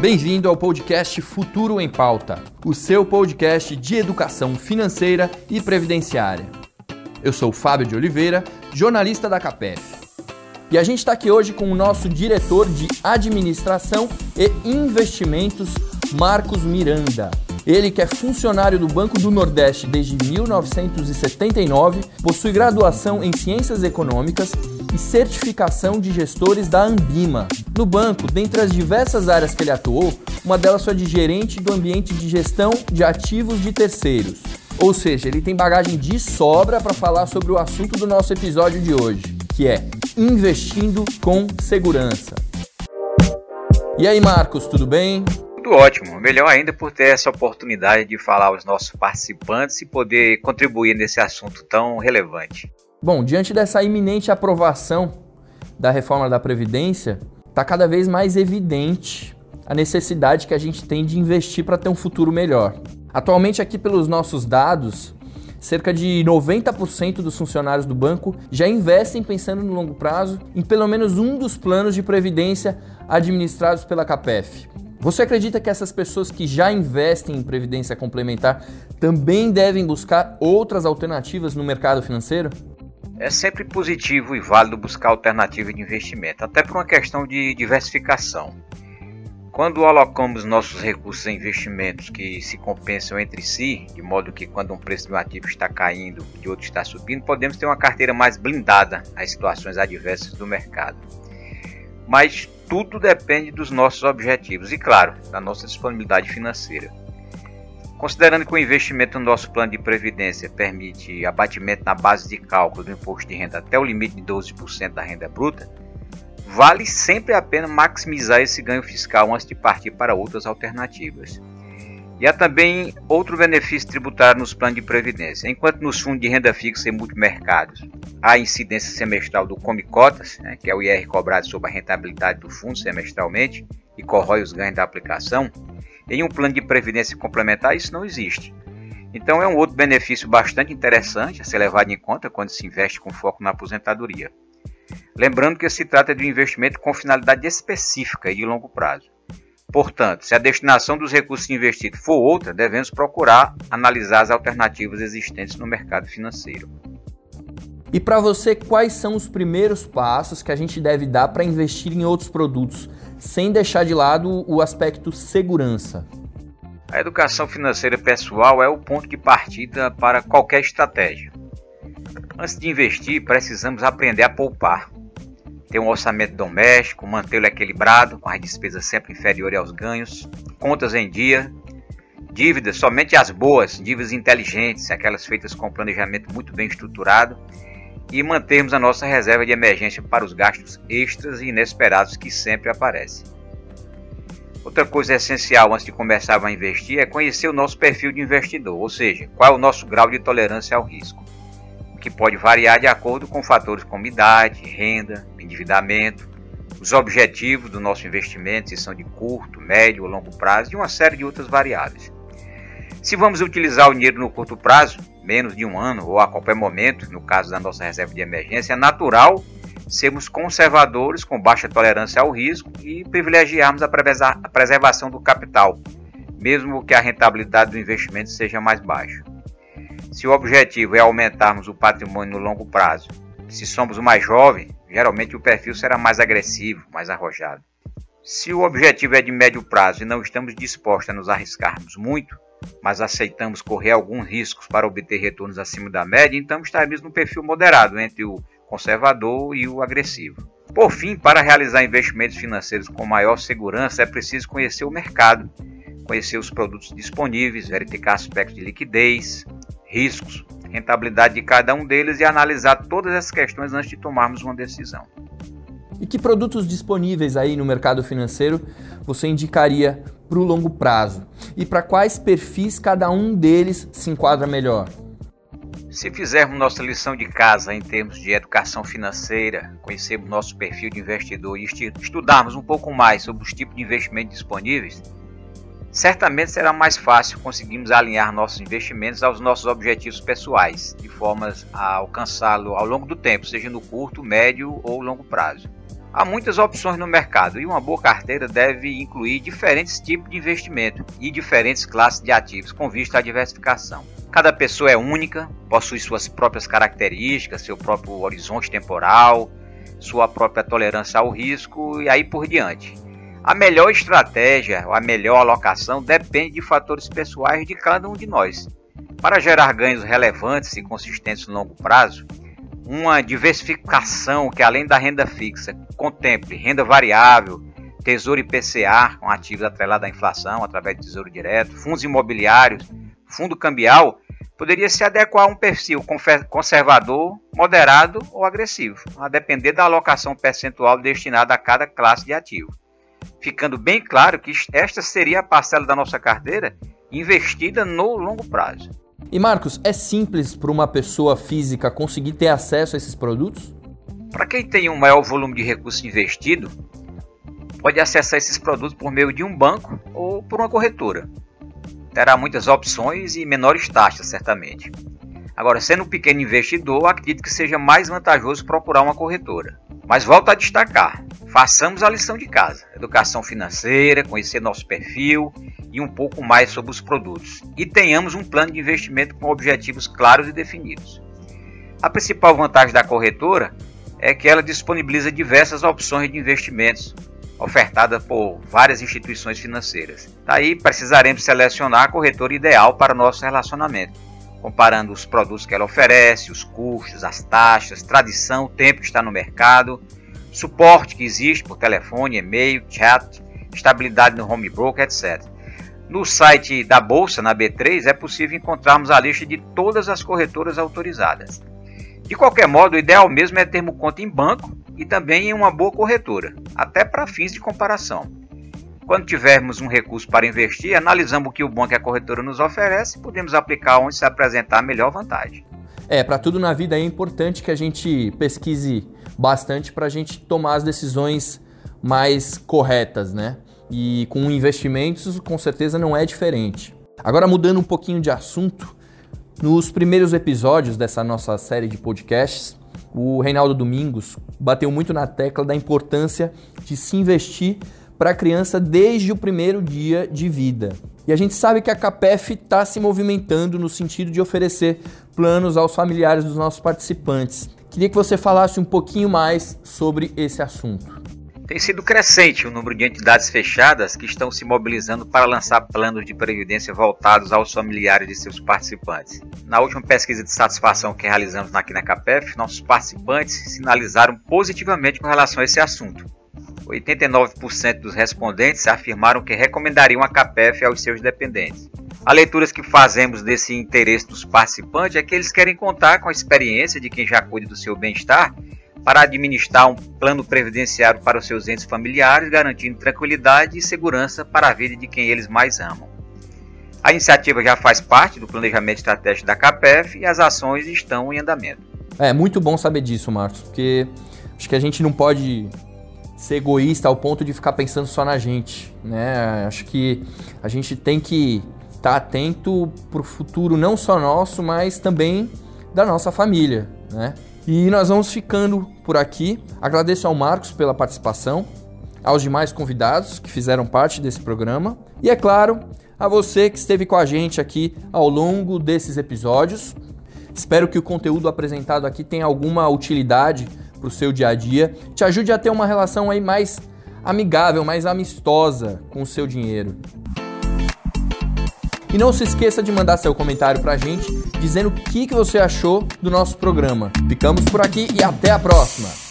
Bem-vindo ao podcast Futuro em Pauta, o seu podcast de educação financeira e previdenciária. Eu sou Fábio de Oliveira, jornalista da CAPEF. E a gente está aqui hoje com o nosso diretor de administração e investimentos, Marcos Miranda. Ele que é funcionário do Banco do Nordeste desde 1979, possui graduação em Ciências Econômicas e certificação de gestores da Ambima. No banco, dentre as diversas áreas que ele atuou, uma delas foi de gerente do ambiente de gestão de ativos de terceiros. Ou seja, ele tem bagagem de sobra para falar sobre o assunto do nosso episódio de hoje, que é investindo com segurança. E aí, Marcos, tudo bem? Tudo ótimo, melhor ainda por ter essa oportunidade de falar aos nossos participantes e poder contribuir nesse assunto tão relevante. Bom, diante dessa iminente aprovação da reforma da Previdência, está cada vez mais evidente a necessidade que a gente tem de investir para ter um futuro melhor. Atualmente, aqui pelos nossos dados, cerca de 90% dos funcionários do banco já investem pensando no longo prazo em pelo menos um dos planos de previdência administrados pela CAPEF. Você acredita que essas pessoas que já investem em previdência complementar também devem buscar outras alternativas no mercado financeiro? É sempre positivo e válido buscar alternativa de investimento, até por uma questão de diversificação. Quando alocamos nossos recursos em investimentos que se compensam entre si, de modo que quando um preço de um ativo está caindo e outro está subindo, podemos ter uma carteira mais blindada às situações adversas do mercado. Mas tudo depende dos nossos objetivos e, claro, da nossa disponibilidade financeira. Considerando que o investimento no nosso plano de previdência permite abatimento na base de cálculo do imposto de renda até o limite de 12% da renda bruta, vale sempre a pena maximizar esse ganho fiscal antes de partir para outras alternativas. E há também outro benefício tributário nos planos de previdência. Enquanto nos fundos de renda fixa e multimercados há incidência semestral do Come Cotas, né, que é o IR cobrado sobre a rentabilidade do fundo semestralmente e corrói os ganhos da aplicação, em um plano de previdência complementar isso não existe. Então é um outro benefício bastante interessante a ser levado em conta quando se investe com foco na aposentadoria. Lembrando que se trata de um investimento com finalidade específica e de longo prazo. Portanto, se a destinação dos recursos investidos for outra, devemos procurar analisar as alternativas existentes no mercado financeiro. E para você, quais são os primeiros passos que a gente deve dar para investir em outros produtos, sem deixar de lado o aspecto segurança? A educação financeira pessoal é o ponto de partida para qualquer estratégia. Antes de investir, precisamos aprender a poupar ter um orçamento doméstico, mantê-lo equilibrado, com as despesas sempre inferiores aos ganhos, contas em dia, dívidas, somente as boas, dívidas inteligentes, aquelas feitas com planejamento muito bem estruturado, e mantermos a nossa reserva de emergência para os gastos extras e inesperados que sempre aparecem. Outra coisa essencial antes de começar a investir é conhecer o nosso perfil de investidor, ou seja, qual é o nosso grau de tolerância ao risco que pode variar de acordo com fatores como idade, renda, endividamento, os objetivos do nosso investimento, se são de curto, médio ou longo prazo, e uma série de outras variáveis. Se vamos utilizar o dinheiro no curto prazo, menos de um ano ou a qualquer momento, no caso da nossa reserva de emergência, é natural sermos conservadores com baixa tolerância ao risco e privilegiarmos a preservação do capital, mesmo que a rentabilidade do investimento seja mais baixa. Se o objetivo é aumentarmos o patrimônio no longo prazo, se somos mais jovens, geralmente o perfil será mais agressivo, mais arrojado. Se o objetivo é de médio prazo e não estamos dispostos a nos arriscarmos muito, mas aceitamos correr alguns riscos para obter retornos acima da média, então estaremos no perfil moderado entre o conservador e o agressivo. Por fim, para realizar investimentos financeiros com maior segurança, é preciso conhecer o mercado, conhecer os produtos disponíveis, verificar aspectos de liquidez, riscos, rentabilidade de cada um deles e analisar todas essas questões antes de tomarmos uma decisão. E que produtos disponíveis aí no mercado financeiro você indicaria para o longo prazo? E para quais perfis cada um deles se enquadra melhor? Se fizermos nossa lição de casa em termos de educação financeira, conhecermos nosso perfil de investidor e estudarmos um pouco mais sobre os tipos de investimentos disponíveis, certamente será mais fácil conseguirmos alinhar nossos investimentos aos nossos objetivos pessoais, de formas a alcançá-lo ao longo do tempo, seja no curto, médio ou longo prazo. Há muitas opções no mercado e uma boa carteira deve incluir diferentes tipos de investimento e diferentes classes de ativos com vista à diversificação. Cada pessoa é única, possui suas próprias características, seu próprio horizonte temporal, sua própria tolerância ao risco e aí por diante. A melhor estratégia ou a melhor alocação depende de fatores pessoais de cada um de nós. Para gerar ganhos relevantes e consistentes no longo prazo, uma diversificação que além da renda fixa contemple renda variável, tesouro IPCA com ativos atrelados à inflação através de tesouro direto, fundos imobiliários, fundo cambial, poderia se adequar a um perfil conservador, moderado ou agressivo, a depender da alocação percentual destinada a cada classe de ativo. Ficando bem claro que esta seria a parcela da nossa carteira investida no longo prazo. E Marcos, é simples para uma pessoa física conseguir ter acesso a esses produtos? Para quem tem um maior volume de recursos investido, pode acessar esses produtos por meio de um banco ou por uma corretora. Terá muitas opções e menores taxas, certamente. Agora, sendo um pequeno investidor, acredito que seja mais vantajoso procurar uma corretora. Mas volto a destacar: façamos a lição de casa, educação financeira, conhecer nosso perfil e um pouco mais sobre os produtos. E tenhamos um plano de investimento com objetivos claros e definidos. A principal vantagem da corretora é que ela disponibiliza diversas opções de investimentos ofertadas por várias instituições financeiras. Daí precisaremos selecionar a corretora ideal para o nosso relacionamento, comparando os produtos que ela oferece, os custos, as taxas, tradição, o tempo que está no mercado, suporte que existe por telefone, e-mail, chat, estabilidade no home broker, etc. No site da Bolsa, na B3, é possível encontrarmos a lista de todas as corretoras autorizadas. De qualquer modo, o ideal mesmo é termos conta em banco e também em uma boa corretora, até para fins de comparação. Quando tivermos um recurso para investir, analisamos o que o banco e a corretora nos oferece e podemos aplicar onde se apresentar a melhor vantagem. É, para tudo na vida é importante que a gente pesquise bastante para a gente tomar as decisões mais corretas, né? E com investimentos, com certeza não é diferente. Agora, mudando um pouquinho de assunto, nos primeiros episódios dessa nossa série de podcasts, o Reinaldo Domingos bateu muito na tecla da importância de se investir para a criança desde o primeiro dia de vida. E a gente sabe que a CAPEF está se movimentando no sentido de oferecer planos aos familiares dos nossos participantes. Queria que você falasse um pouquinho mais sobre esse assunto. Tem sido crescente o número de entidades fechadas que estão se mobilizando para lançar planos de previdência voltados aos familiares de seus participantes. Na última pesquisa de satisfação que realizamos aqui na CAPEF, nossos participantes sinalizaram positivamente com relação a esse assunto. 89% dos respondentes afirmaram que recomendariam a CAPEF aos seus dependentes. A leituras que fazemos desse interesse dos participantes é que eles querem contar com a experiência de quem já cuida do seu bem-estar para administrar um plano previdenciário para os seus entes familiares, garantindo tranquilidade e segurança para a vida de quem eles mais amam. A iniciativa já faz parte do planejamento estratégico da CAPEF e as ações estão em andamento. É muito bom saber disso, Marcos, porque acho que a gente não pode ser egoísta ao ponto de ficar pensando só na gente, né? Acho que a gente tem que estar tá atento para o futuro não só nosso, mas também da nossa família, né? E nós vamos ficando por aqui. Agradeço ao Marcos pela participação, aos demais convidados que fizeram parte desse programa e, é claro, a você que esteve com a gente aqui ao longo desses episódios. Espero que o conteúdo apresentado aqui tenha alguma utilidade para o seu dia a dia, te ajude a ter uma relação aí mais amigável, mais amistosa com o seu dinheiro. E não se esqueça de mandar seu comentário pra gente dizendo o que, que você achou do nosso programa. Ficamos por aqui e até a próxima!